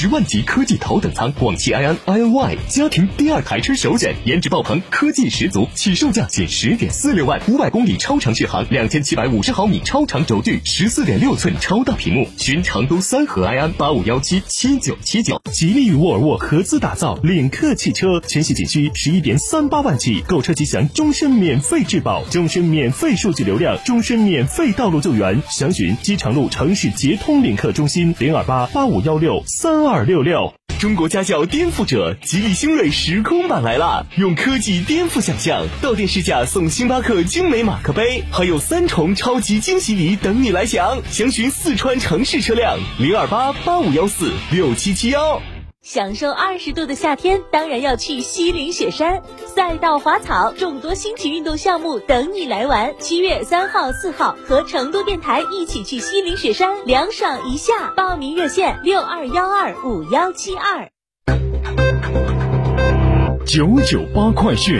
十万级科技头等舱，广汽埃安 iNY 家庭第二台车首选，颜值爆棚，科技十足，起售价仅十点四六万，五百公里超长续航，两千七百五十毫米超长轴距，十四点六寸超大屏幕。寻成都三河埃安八五幺七七九七九。吉利与沃尔沃合资打造领克汽车，全系仅需十一点三八万起，购车即享终身免费质保，终身免费数据流量，终身免费道路救援。详询机场路城市捷通领克中心零二八八五幺六三。二二六六，中国家教颠覆者，吉利星瑞时空版来啦！用科技颠覆想象，到店试驾送星巴克精美马克杯，还有三重超级惊喜礼等你来抢！详询四川城市车辆零二八八五幺四六七七幺。享受二十度的夏天，当然要去西岭雪山，赛道滑草，众多新奇运动项目等你来玩。七月三号、四号，和成都电台一起去西岭雪山凉爽一下。报名热线：六二幺二五幺七二。九九八快讯。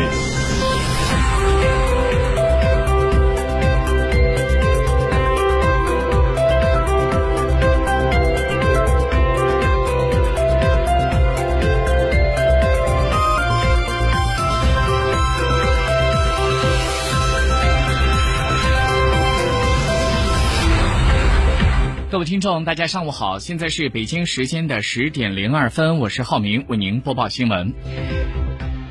各位听众，大家上午好，现在是北京时间的十点零二分，我是浩明，为您播报新闻。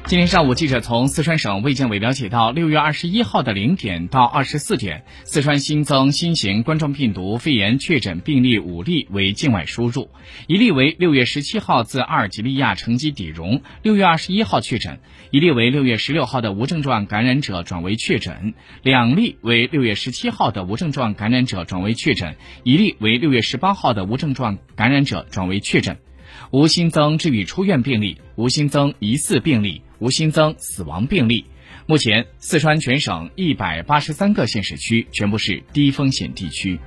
今天上午，记者从四川省卫健委了解到，六月二十一号的零点到二十四点，四川新增新型冠状病毒肺炎确诊病例五例为境外输入，一例为六月十七号自阿尔及利亚乘机抵蓉，六月二十一号确诊；一例为六月十六号的无症状感染者转为确诊，两例为六月十七号的无症状感染者转为确诊，一例为六月十八号的无症状感染者转为确诊，无新增治愈出院病例，无新增疑似病例。无新增死亡病例。目前，四川全省一百八十三个县市区全部是低风险地区。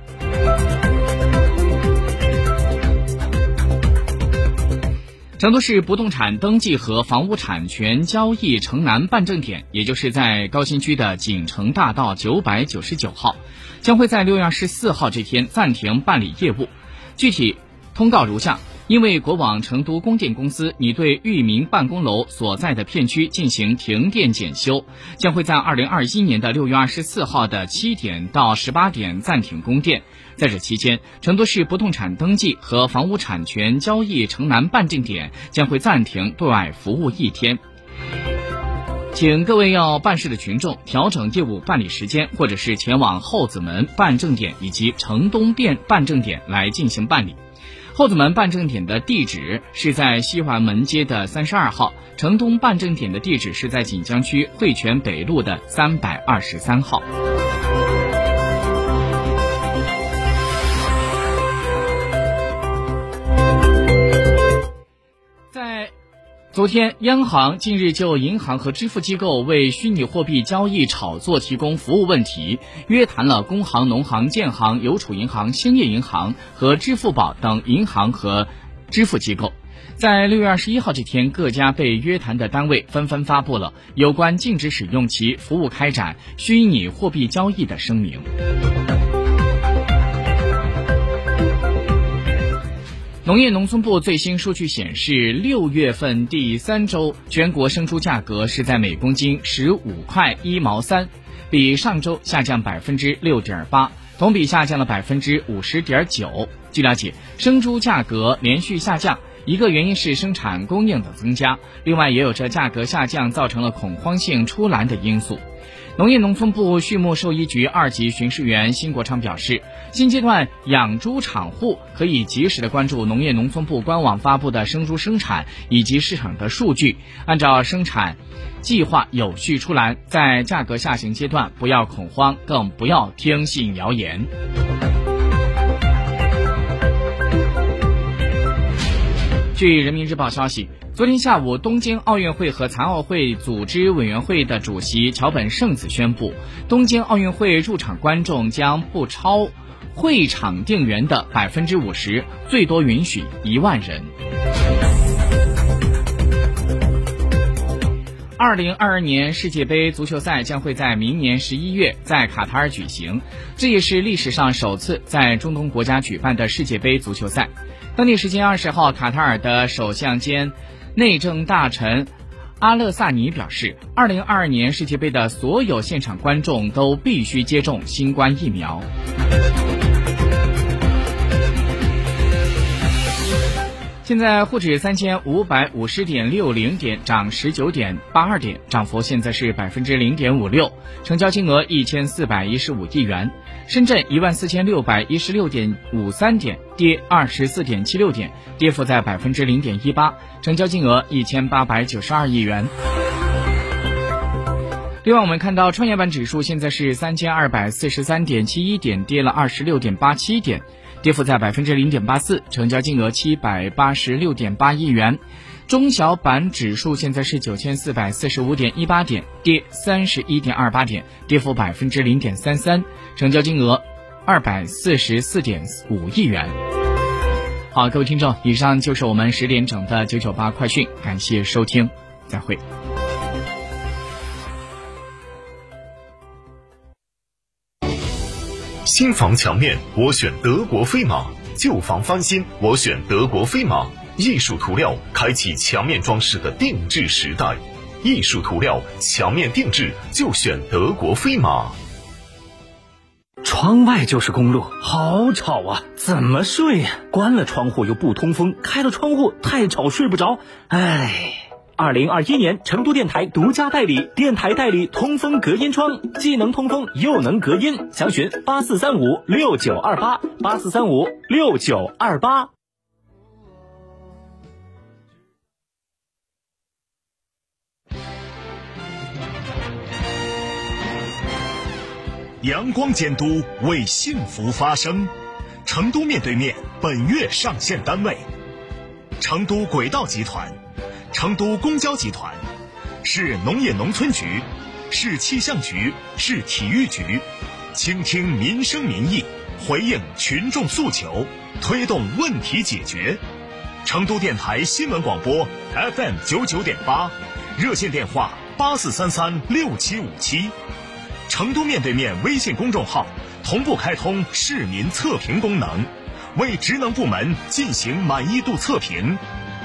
成都市不动产登记和房屋产权交易城南办证点，也就是在高新区的锦城大道九百九十九号，将会在六月二十四号这天暂停办理业务。具体通告如下。因为国网成都供电公司拟对域名办公楼所在的片区进行停电检修，将会在二零二一年的六月二十四号的七点到十八点暂停供电。在这期间，成都市不动产登记和房屋产权交易城南办证点将会暂停对外服务一天。请各位要办事的群众调整业务办理时间，或者是前往后子门办证点以及城东店办证点来进行办理。后子门办证点的地址是在西环门街的三十二号，城东办证点的地址是在锦江区汇泉北路的三百二十三号。昨天，央行近日就银行和支付机构为虚拟货币交易炒作提供服务问题，约谈了工行、农行、建行、邮储银行、兴业银行和支付宝等银行和支付机构。在六月二十一号这天，各家被约谈的单位纷纷发布了有关禁止使用其服务开展虚拟货币交易的声明。农业农村部最新数据显示，六月份第三周全国生猪价格是在每公斤十五块一毛三，比上周下降百分之六点八，同比下降了百分之五十点九。据了解，生猪价格连续下降，一个原因是生产供应的增加，另外也有着价格下降造成了恐慌性出栏的因素。农业农村部畜牧兽医局二级巡视员辛国昌表示，新阶段养猪场户可以及时的关注农业农村部官网发布的生猪生产以及市场的数据，按照生产计划有序出栏。在价格下行阶段，不要恐慌，更不要听信谣言。据人民日报消息。昨天下午，东京奥运会和残奥会组织委员会的主席桥本圣子宣布，东京奥运会入场观众将不超会场定员的百分之五十，最多允许一万人。二零二二年世界杯足球赛将会在明年十一月在卡塔尔举行，这也是历史上首次在中东国家举办的世界杯足球赛。当地时间二十号，卡塔尔的首相兼内政大臣阿勒萨尼表示，二零二二年世界杯的所有现场观众都必须接种新冠疫苗。现在沪指三千五百五十点六零点，涨十九点八二点，涨幅现在是百分之零点五六，成交金额一千四百一十五亿元。深圳一万四千六百一十六点五三点，跌二十四点七六点，跌幅在百分之零点一八，成交金额一千八百九十二亿元。另外，我们看到创业板指数现在是三千二百四十三点七一点，跌了二十六点八七点。跌幅在百分之零点八四，成交金额七百八十六点八亿元。中小板指数现在是九千四百四十五点一八点，跌三十一点二八点，跌幅百分之零点三三，成交金额二百四十四点五亿元。好，各位听众，以上就是我们十点整的九九八快讯，感谢收听，再会。新房墙面，我选德国飞马；旧房翻新，我选德国飞马。艺术涂料开启墙面装饰的定制时代，艺术涂料墙面定制就选德国飞马。窗外就是公路，好吵啊！怎么睡呀？关了窗户又不通风，开了窗户太吵睡不着。唉。二零二一年，成都电台独家代理电台代理通风隔音窗，既能通风又能隔音。详询八四三五六九二八八四三五六九二八。阳光监督为幸福发声，成都面对面本月上线单位，成都轨道集团。成都公交集团、市农业农村局、市气象局、市体育局，倾听民生民意，回应群众诉求，推动问题解决。成都电台新闻广播 FM 九九点八，热线电话八四三三六七五七。成都面对面微信公众号同步开通市民测评功能，为职能部门进行满意度测评。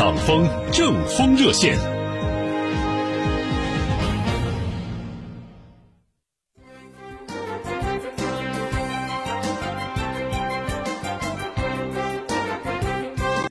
党风政风热线。